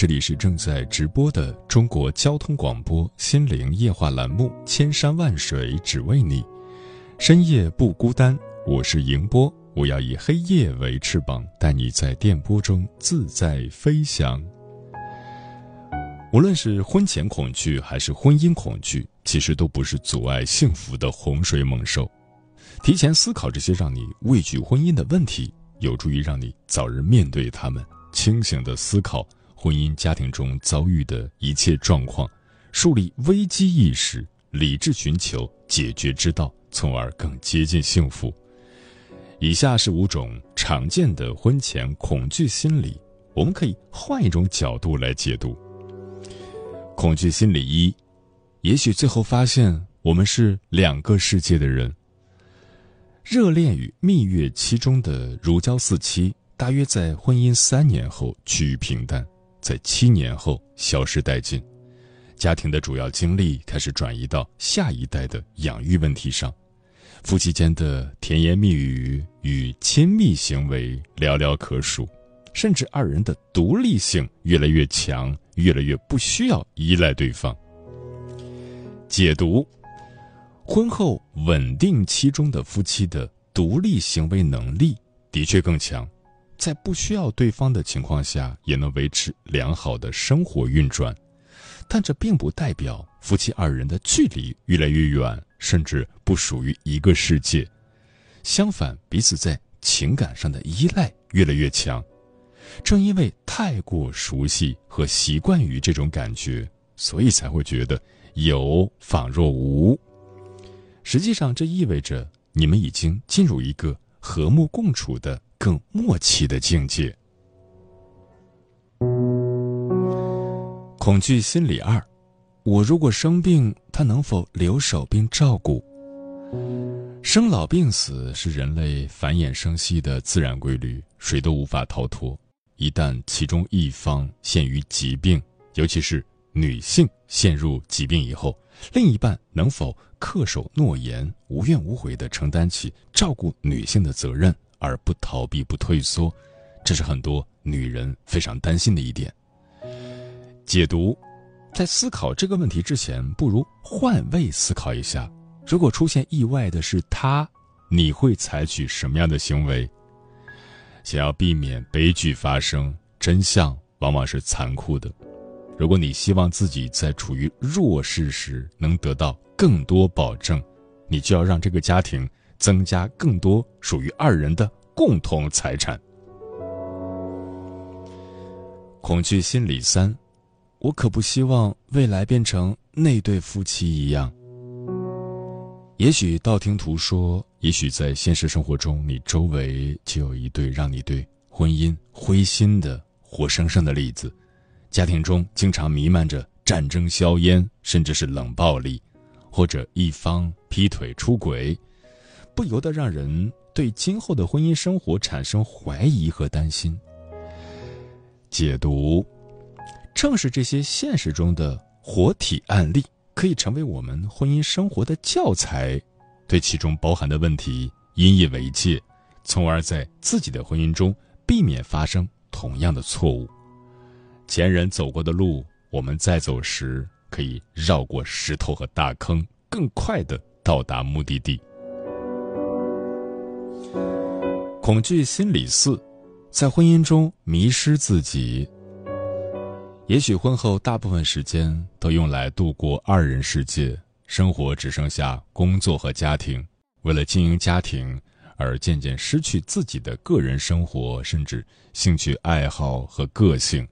这里是正在直播的中国交通广播心灵夜话栏目《千山万水只为你》，深夜不孤单，我是迎波，我要以黑夜为翅膀，带你在电波中自在飞翔。无论是婚前恐惧还是婚姻恐惧，其实都不是阻碍幸福的洪水猛兽。提前思考这些让你畏惧婚姻的问题。有助于让你早日面对他们，清醒的思考婚姻家庭中遭遇的一切状况，树立危机意识，理智寻求解决之道，从而更接近幸福。以下是五种常见的婚前恐惧心理，我们可以换一种角度来解读。恐惧心理一，也许最后发现我们是两个世界的人。热恋与蜜月期中的如胶似漆，大约在婚姻三年后趋于平淡，在七年后消失殆尽。家庭的主要精力开始转移到下一代的养育问题上，夫妻间的甜言蜜语与亲密行为寥寥可数，甚至二人的独立性越来越强，越来越不需要依赖对方。解读。婚后稳定期中的夫妻的独立行为能力的确更强，在不需要对方的情况下，也能维持良好的生活运转。但这并不代表夫妻二人的距离越来越远，甚至不属于一个世界。相反，彼此在情感上的依赖越来越强。正因为太过熟悉和习惯于这种感觉，所以才会觉得有仿若无。实际上，这意味着你们已经进入一个和睦共处的更默契的境界。恐惧心理二：我如果生病，他能否留守并照顾？生老病死是人类繁衍生息的自然规律，谁都无法逃脱。一旦其中一方陷于疾病，尤其是女性陷入疾病以后，另一半能否？恪守诺言，无怨无悔地承担起照顾女性的责任，而不逃避、不退缩，这是很多女人非常担心的一点。解读，在思考这个问题之前，不如换位思考一下：如果出现意外的是他，你会采取什么样的行为？想要避免悲剧发生，真相往往是残酷的。如果你希望自己在处于弱势时能得到更多保证，你就要让这个家庭增加更多属于二人的共同财产。恐惧心理三，我可不希望未来变成那对夫妻一样。也许道听途说，也许在现实生活中，你周围就有一对让你对婚姻灰心的活生生的例子。家庭中经常弥漫着战争、硝烟，甚至是冷暴力，或者一方劈腿、出轨，不由得让人对今后的婚姻生活产生怀疑和担心。解读，正是这些现实中的活体案例，可以成为我们婚姻生活的教材，对其中包含的问题引以为戒，从而在自己的婚姻中避免发生同样的错误。前人走过的路，我们在走时可以绕过石头和大坑，更快的到达目的地。恐惧心理四，在婚姻中迷失自己。也许婚后大部分时间都用来度过二人世界，生活只剩下工作和家庭，为了经营家庭而渐渐失去自己的个人生活，甚至兴趣爱好和个性，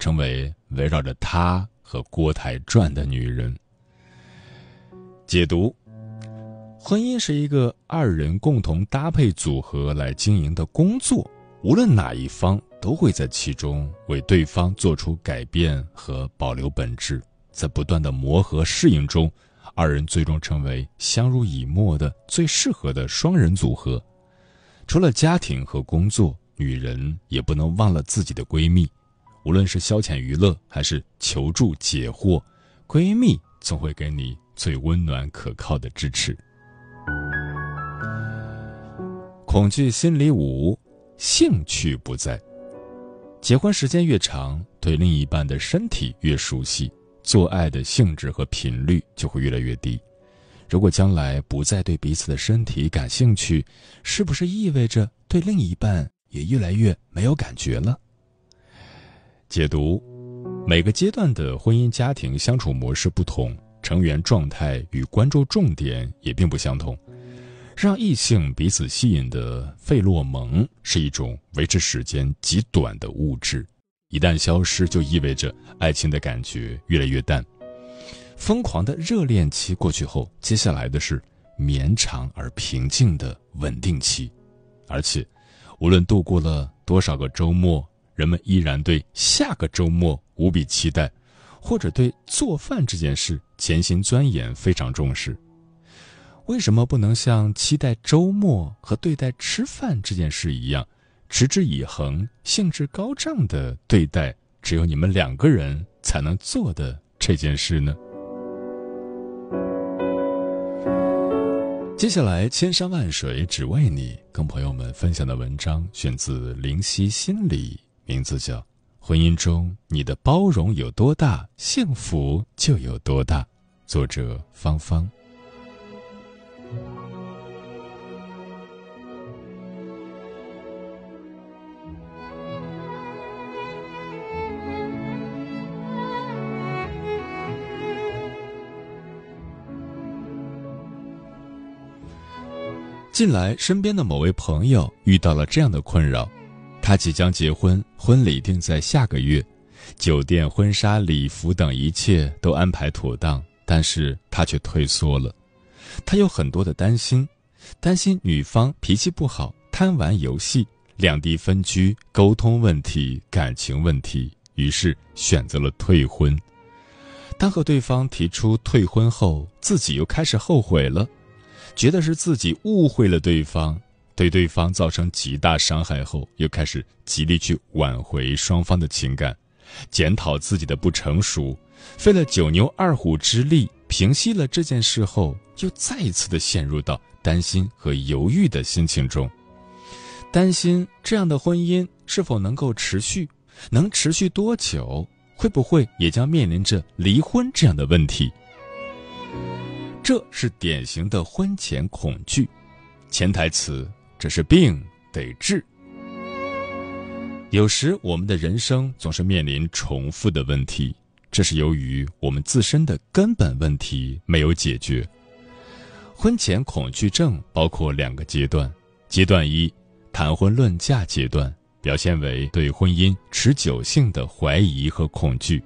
成为围绕着他和锅台转的女人。解读：婚姻是一个二人共同搭配组合来经营的工作，无论哪一方都会在其中为对方做出改变和保留本质，在不断的磨合适应中，二人最终成为相濡以沫的最适合的双人组合。除了家庭和工作，女人也不能忘了自己的闺蜜，无论是消遣娱乐还是求助解惑，闺蜜总会给你。最温暖可靠的支持。恐惧心理五：兴趣不在。结婚时间越长，对另一半的身体越熟悉，做爱的性质和频率就会越来越低。如果将来不再对彼此的身体感兴趣，是不是意味着对另一半也越来越没有感觉了？解读：每个阶段的婚姻家庭相处模式不同。成员状态与关注重点也并不相同，让异性彼此吸引的费洛蒙是一种维持时间极短的物质，一旦消失，就意味着爱情的感觉越来越淡。疯狂的热恋期过去后，接下来的是绵长而平静的稳定期，而且，无论度过了多少个周末，人们依然对下个周末无比期待。或者对做饭这件事潜心钻研，非常重视。为什么不能像期待周末和对待吃饭这件事一样，持之以恒、兴致高涨的对待只有你们两个人才能做的这件事呢？接下来，千山万水只为你，跟朋友们分享的文章选自灵犀心理，名字叫。婚姻中，你的包容有多大，幸福就有多大。作者：芳芳。近来，身边的某位朋友遇到了这样的困扰。他即将结婚，婚礼定在下个月，酒店、婚纱、礼服等一切都安排妥当，但是他却退缩了。他有很多的担心，担心女方脾气不好、贪玩游戏、两地分居、沟通问题、感情问题，于是选择了退婚。当和对方提出退婚后，自己又开始后悔了，觉得是自己误会了对方。对对方造成极大伤害后，又开始极力去挽回双方的情感，检讨自己的不成熟，费了九牛二虎之力平息了这件事后，又再一次的陷入到担心和犹豫的心情中，担心这样的婚姻是否能够持续，能持续多久，会不会也将面临着离婚这样的问题？这是典型的婚前恐惧，潜台词。这是病得治。有时我们的人生总是面临重复的问题，这是由于我们自身的根本问题没有解决。婚前恐惧症包括两个阶段：阶段一，谈婚论嫁阶段，表现为对婚姻持久性的怀疑和恐惧；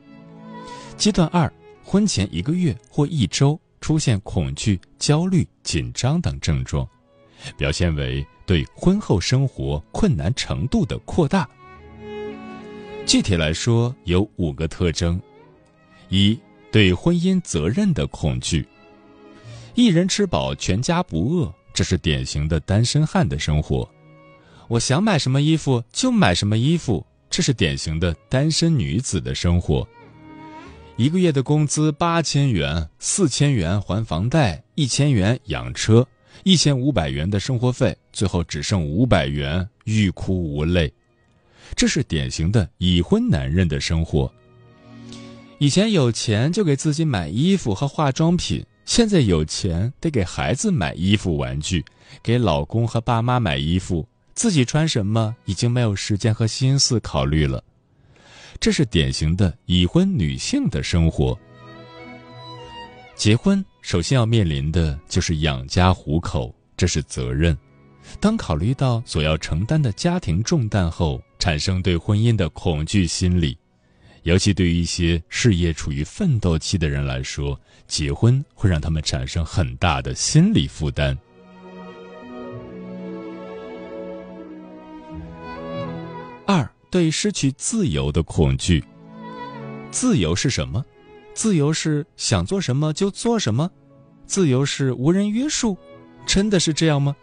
阶段二，婚前一个月或一周出现恐惧、焦虑、紧张等症状。表现为对婚后生活困难程度的扩大。具体来说，有五个特征：一、对婚姻责任的恐惧。一人吃饱全家不饿，这是典型的单身汉的生活。我想买什么衣服就买什么衣服，这是典型的单身女子的生活。一个月的工资八千元，四千元还房贷，一千元养车。一千五百元的生活费，最后只剩五百元，欲哭无泪。这是典型的已婚男人的生活。以前有钱就给自己买衣服和化妆品，现在有钱得给孩子买衣服、玩具，给老公和爸妈买衣服，自己穿什么已经没有时间和心思考虑了。这是典型的已婚女性的生活。结婚首先要面临的就是养家糊口，这是责任。当考虑到所要承担的家庭重担后，产生对婚姻的恐惧心理，尤其对于一些事业处于奋斗期的人来说，结婚会让他们产生很大的心理负担。二对失去自由的恐惧。自由是什么？自由是想做什么就做什么，自由是无人约束，真的是这样吗？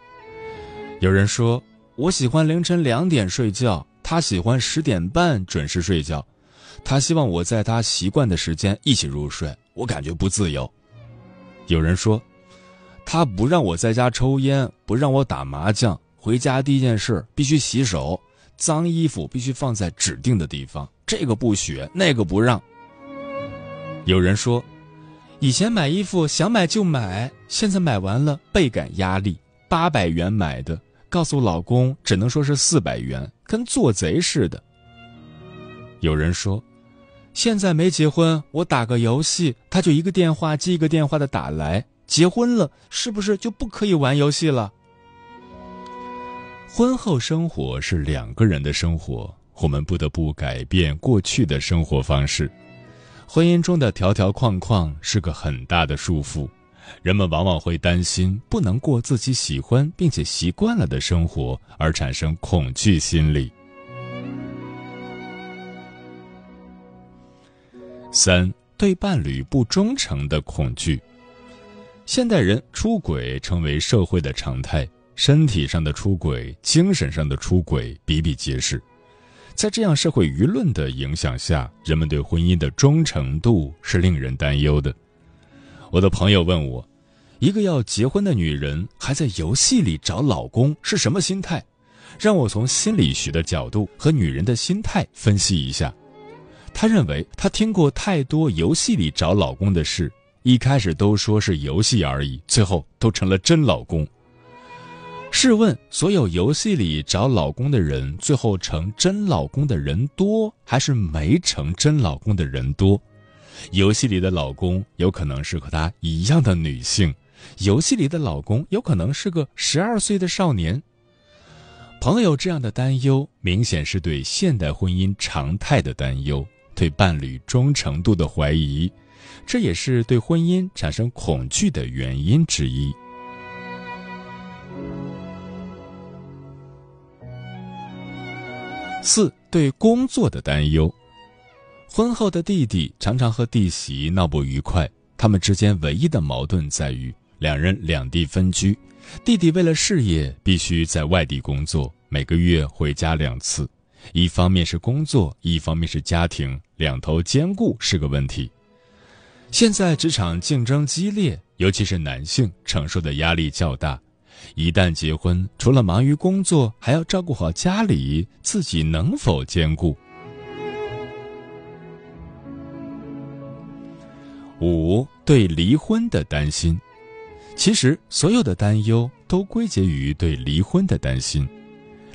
有人说我喜欢凌晨两点睡觉，他喜欢十点半准时睡觉，他希望我在他习惯的时间一起入睡，我感觉不自由。有人说他不让我在家抽烟，不让我打麻将，回家第一件事必须洗手，脏衣服必须放在指定的地方，这个不许，那个不让。有人说，以前买衣服想买就买，现在买完了倍感压力。八百元买的，告诉老公只能说是四百元，跟做贼似的。有人说，现在没结婚，我打个游戏，他就一个电话接一个电话的打来。结婚了，是不是就不可以玩游戏了？婚后生活是两个人的生活，我们不得不改变过去的生活方式。婚姻中的条条框框是个很大的束缚，人们往往会担心不能过自己喜欢并且习惯了的生活，而产生恐惧心理。三对伴侣不忠诚的恐惧。现代人出轨成为社会的常态，身体上的出轨、精神上的出轨比比皆是。在这样社会舆论的影响下，人们对婚姻的忠诚度是令人担忧的。我的朋友问我，一个要结婚的女人还在游戏里找老公是什么心态？让我从心理学的角度和女人的心态分析一下。他认为他听过太多游戏里找老公的事，一开始都说是游戏而已，最后都成了真老公。试问，所有游戏里找老公的人，最后成真老公的人多，还是没成真老公的人多？游戏里的老公有可能是和他一样的女性，游戏里的老公有可能是个十二岁的少年。朋友这样的担忧，明显是对现代婚姻常态的担忧，对伴侣忠诚度的怀疑，这也是对婚姻产生恐惧的原因之一。四对工作的担忧，婚后的弟弟常常和弟媳闹不愉快，他们之间唯一的矛盾在于两人两地分居，弟弟为了事业必须在外地工作，每个月回家两次，一方面是工作，一方面是家庭，两头兼顾是个问题。现在职场竞争激烈，尤其是男性承受的压力较大。一旦结婚，除了忙于工作，还要照顾好家里，自己能否兼顾？五对离婚的担心，其实所有的担忧都归结于对离婚的担心。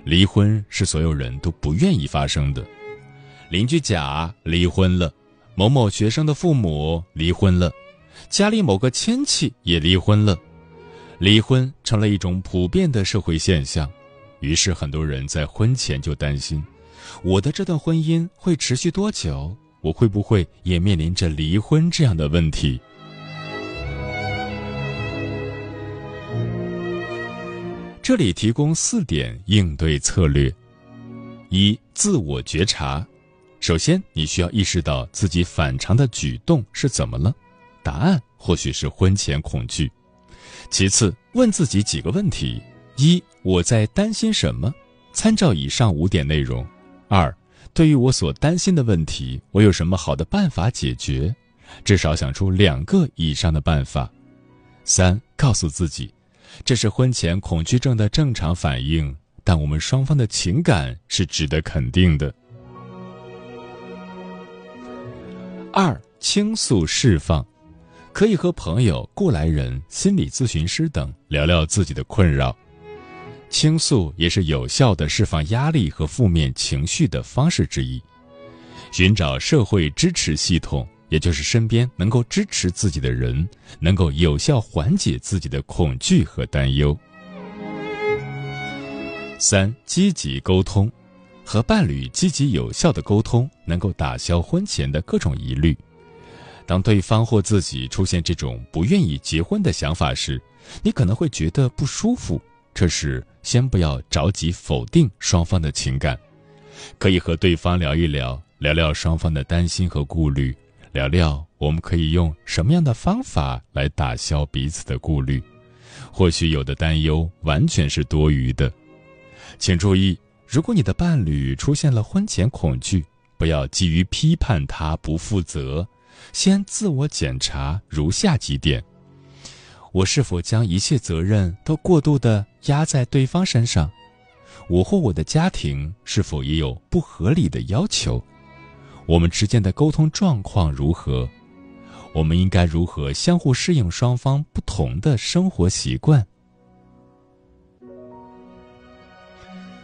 离婚是所有人都不愿意发生的。邻居甲离婚了，某某学生的父母离婚了，家里某个亲戚也离婚了。离婚成了一种普遍的社会现象，于是很多人在婚前就担心：我的这段婚姻会持续多久？我会不会也面临着离婚这样的问题？这里提供四点应对策略：一、自我觉察。首先，你需要意识到自己反常的举动是怎么了。答案或许是婚前恐惧。其次，问自己几个问题：一，我在担心什么？参照以上五点内容。二，对于我所担心的问题，我有什么好的办法解决？至少想出两个以上的办法。三，告诉自己，这是婚前恐惧症的正常反应，但我们双方的情感是值得肯定的。二，倾诉释放。可以和朋友、过来人、心理咨询师等聊聊自己的困扰，倾诉也是有效的释放压力和负面情绪的方式之一。寻找社会支持系统，也就是身边能够支持自己的人，能够有效缓解自己的恐惧和担忧。三、积极沟通，和伴侣积极有效的沟通，能够打消婚前的各种疑虑。当对方或自己出现这种不愿意结婚的想法时，你可能会觉得不舒服。这时，先不要着急否定双方的情感，可以和对方聊一聊，聊聊双方的担心和顾虑，聊聊我们可以用什么样的方法来打消彼此的顾虑。或许有的担忧完全是多余的。请注意，如果你的伴侣出现了婚前恐惧，不要急于批判他不负责。先自我检查如下几点：我是否将一切责任都过度的压在对方身上？我或我的家庭是否也有不合理的要求？我们之间的沟通状况如何？我们应该如何相互适应双方不同的生活习惯？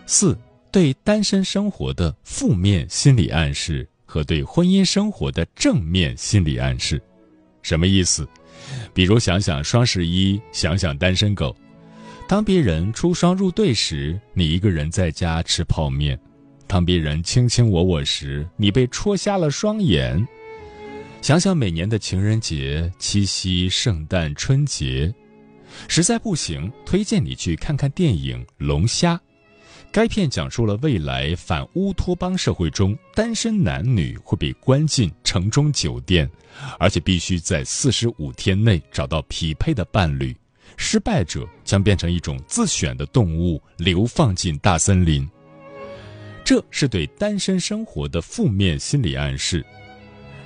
四对单身生活的负面心理暗示。和对婚姻生活的正面心理暗示，什么意思？比如想想双十一，想想单身狗。当别人出双入对时，你一个人在家吃泡面；当别人卿卿我我时，你被戳瞎了双眼。想想每年的情人节、七夕、圣诞、春节，实在不行，推荐你去看看电影《龙虾》。该片讲述了未来反乌托邦社会中，单身男女会被关进城中酒店，而且必须在四十五天内找到匹配的伴侣，失败者将变成一种自选的动物，流放进大森林。这是对单身生活的负面心理暗示。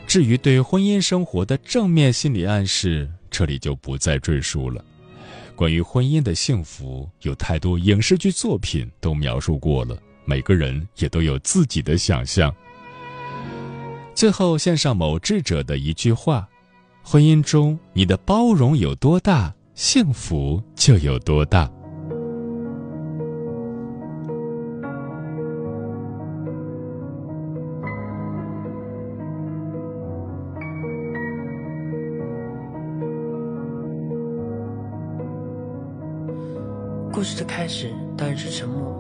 至于对婚姻生活的正面心理暗示，这里就不再赘述了。关于婚姻的幸福，有太多影视剧作品都描述过了，每个人也都有自己的想象。最后献上某智者的一句话：婚姻中你的包容有多大，幸福就有多大。故事的开始当然是沉默，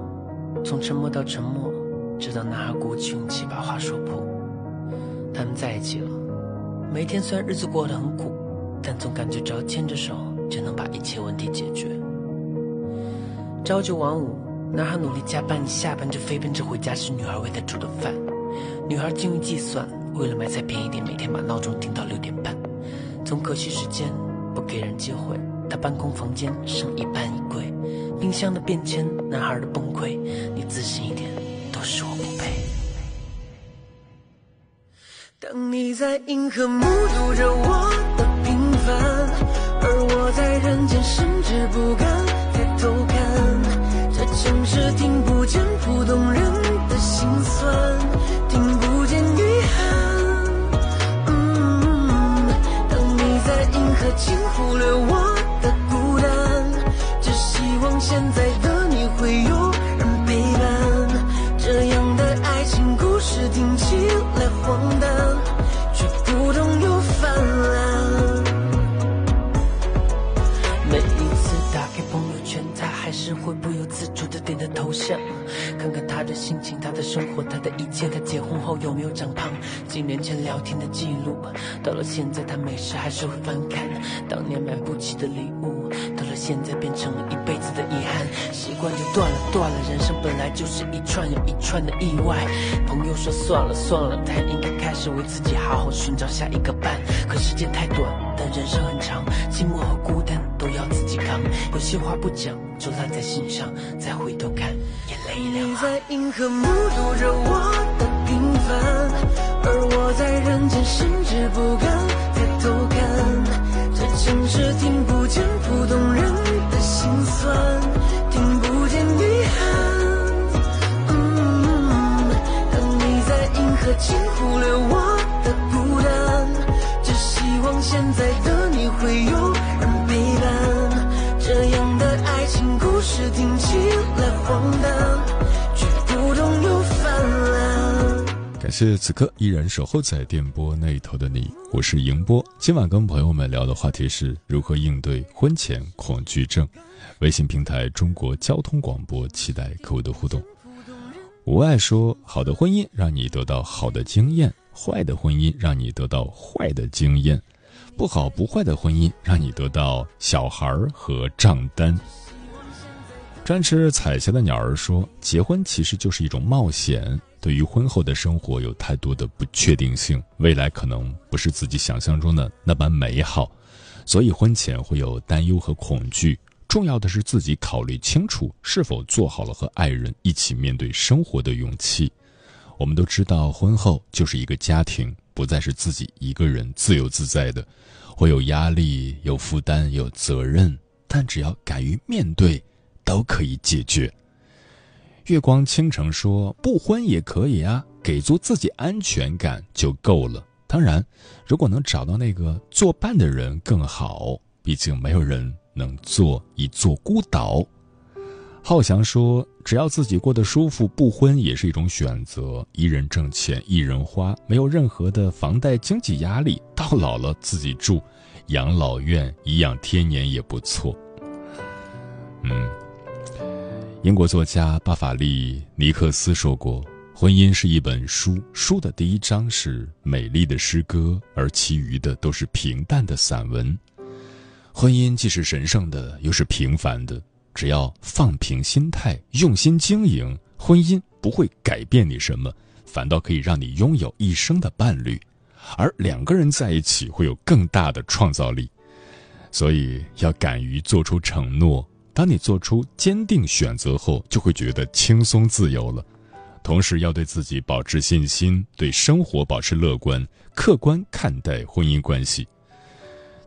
从沉默到沉默，直到男孩鼓起勇气把话说破。他们在一起了，每天虽然日子过得很苦，但总感觉只要牵着手就能把一切问题解决。朝九晚五，男孩努力加班，下班就飞奔着回家吃女孩为他煮的饭。女孩精于计算，为了买菜便宜点，每天把闹钟定到六点半。总可惜时间，不给人机会。他办公房间，剩一半衣柜。冰箱的变迁，男孩的崩溃，你自信一点，都是我不配。当你在银河目睹着我的平凡，而我在人间甚至不敢抬头看，这城市听不见普通人的心酸，听不见遗憾。嗯，当你在银河尽忽略我。现在的你会有人陪伴，这样的爱情故事听起来荒诞，却不懂又泛滥。每一次打开朋友圈，他还是会不由自主的点他头像，看看他的心情、他的生活、他的一切。他结婚后有没有长胖？几年前聊天的记录，到了现在他没事还是会翻看当年买不起的礼物。现在变成了一辈子的遗憾，习惯就断了，断了。人生本来就是一串又一串的意外。朋友说算了算了，他应该开始为自己好好寻找下一个伴。可时间太短，但人生很长，寂寞和孤单都要自己扛。有些话不讲，就烂在心上，再回头看，眼泪两行。你在银河目睹着我的平凡，而我在人间甚至不敢抬头看。像是听不见普通人的心酸，听不见遗憾。嗯，当你在银河尽忽略我的孤单，只希望现在谢此刻依然守候在电波那头的你，我是迎波。今晚跟朋友们聊的话题是如何应对婚前恐惧症。微信平台中国交通广播，期待客户的互动。无爱说，好的婚姻让你得到好的经验，坏的婚姻让你得到坏的经验，不好不坏的婚姻让你得到小孩儿和账单。专吃彩霞的鸟儿说，结婚其实就是一种冒险。对于婚后的生活有太多的不确定性，未来可能不是自己想象中的那般美好，所以婚前会有担忧和恐惧。重要的是自己考虑清楚，是否做好了和爱人一起面对生活的勇气。我们都知道，婚后就是一个家庭，不再是自己一个人自由自在的，会有压力、有负担、有责任，但只要敢于面对，都可以解决。月光倾城说：“不婚也可以啊，给足自己安全感就够了。当然，如果能找到那个作伴的人更好，毕竟没有人能做一座孤岛。”浩翔说：“只要自己过得舒服，不婚也是一种选择。一人挣钱一人花，没有任何的房贷经济压力，到老了自己住，养老院颐养天年也不错。”嗯。英国作家巴法利尼克斯说过：“婚姻是一本书，书的第一章是美丽的诗歌，而其余的都是平淡的散文。婚姻既是神圣的，又是平凡的。只要放平心态，用心经营，婚姻不会改变你什么，反倒可以让你拥有一生的伴侣。而两个人在一起会有更大的创造力。所以要敢于做出承诺。”当你做出坚定选择后，就会觉得轻松自由了。同时，要对自己保持信心，对生活保持乐观，客观看待婚姻关系。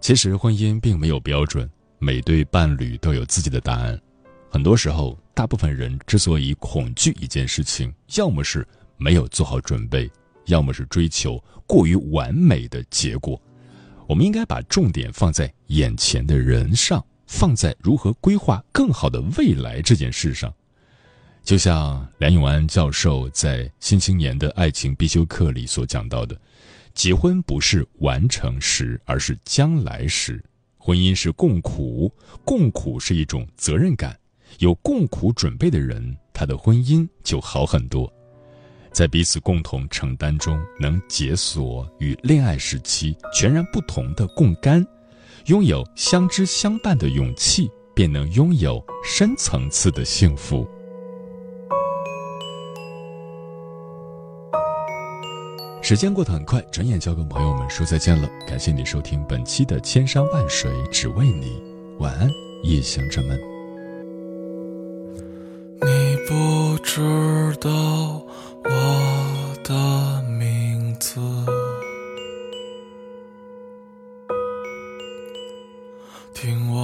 其实，婚姻并没有标准，每对伴侣都有自己的答案。很多时候，大部分人之所以恐惧一件事情，要么是没有做好准备，要么是追求过于完美的结果。我们应该把重点放在眼前的人上。放在如何规划更好的未来这件事上，就像梁永安教授在《新青年的爱情必修课》里所讲到的，结婚不是完成时，而是将来时。婚姻是共苦，共苦是一种责任感。有共苦准备的人，他的婚姻就好很多。在彼此共同承担中，能解锁与恋爱时期全然不同的共甘。拥有相知相伴的勇气，便能拥有深层次的幸福。时间过得很快，转眼就要跟朋友们说再见了。感谢你收听本期的《千山万水只为你》，晚安，夜行者们。你不知道我的名字。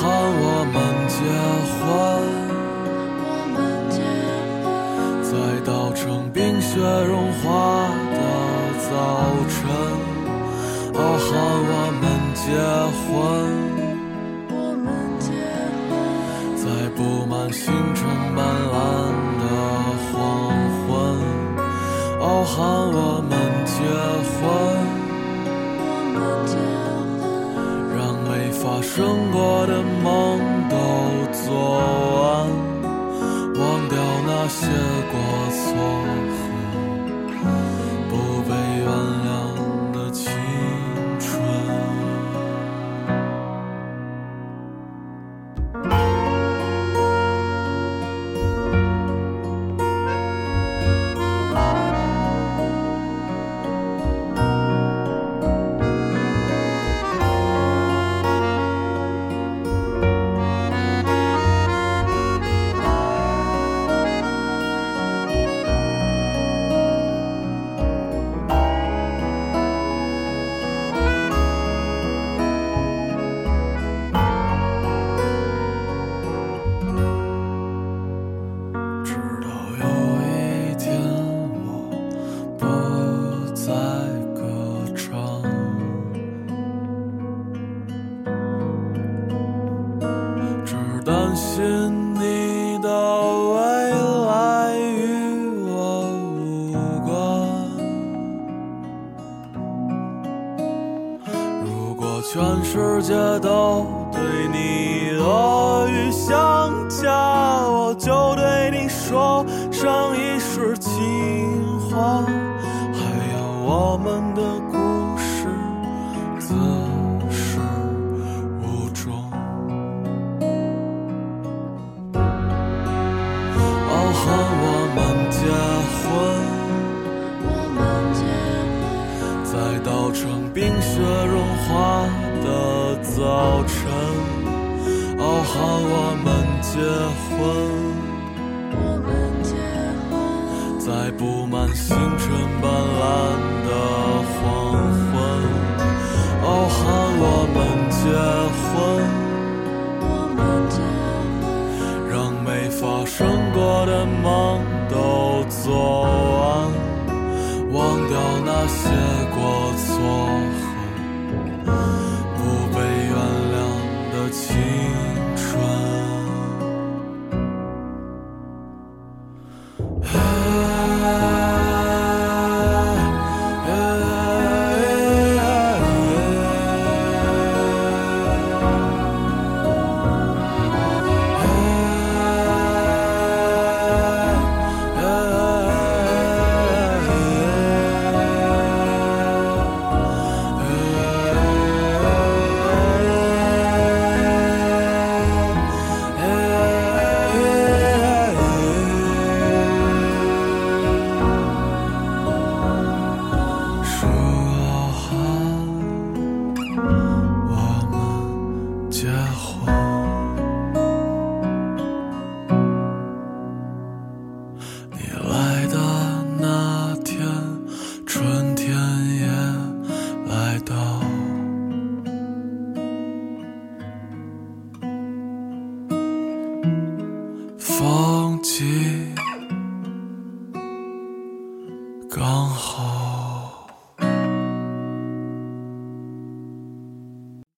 喊我们结婚。我们结婚。在稻城冰雪融化的早晨，哦，喊我们结婚。我们结婚。在布满星辰斑斓的黄昏，哦，喊我们。好我们结婚我们结婚在布满星辰斑斓的黄昏哦好我们结婚。我们结婚让没发生过的梦都做完。忘掉那些过错和不被原谅的情。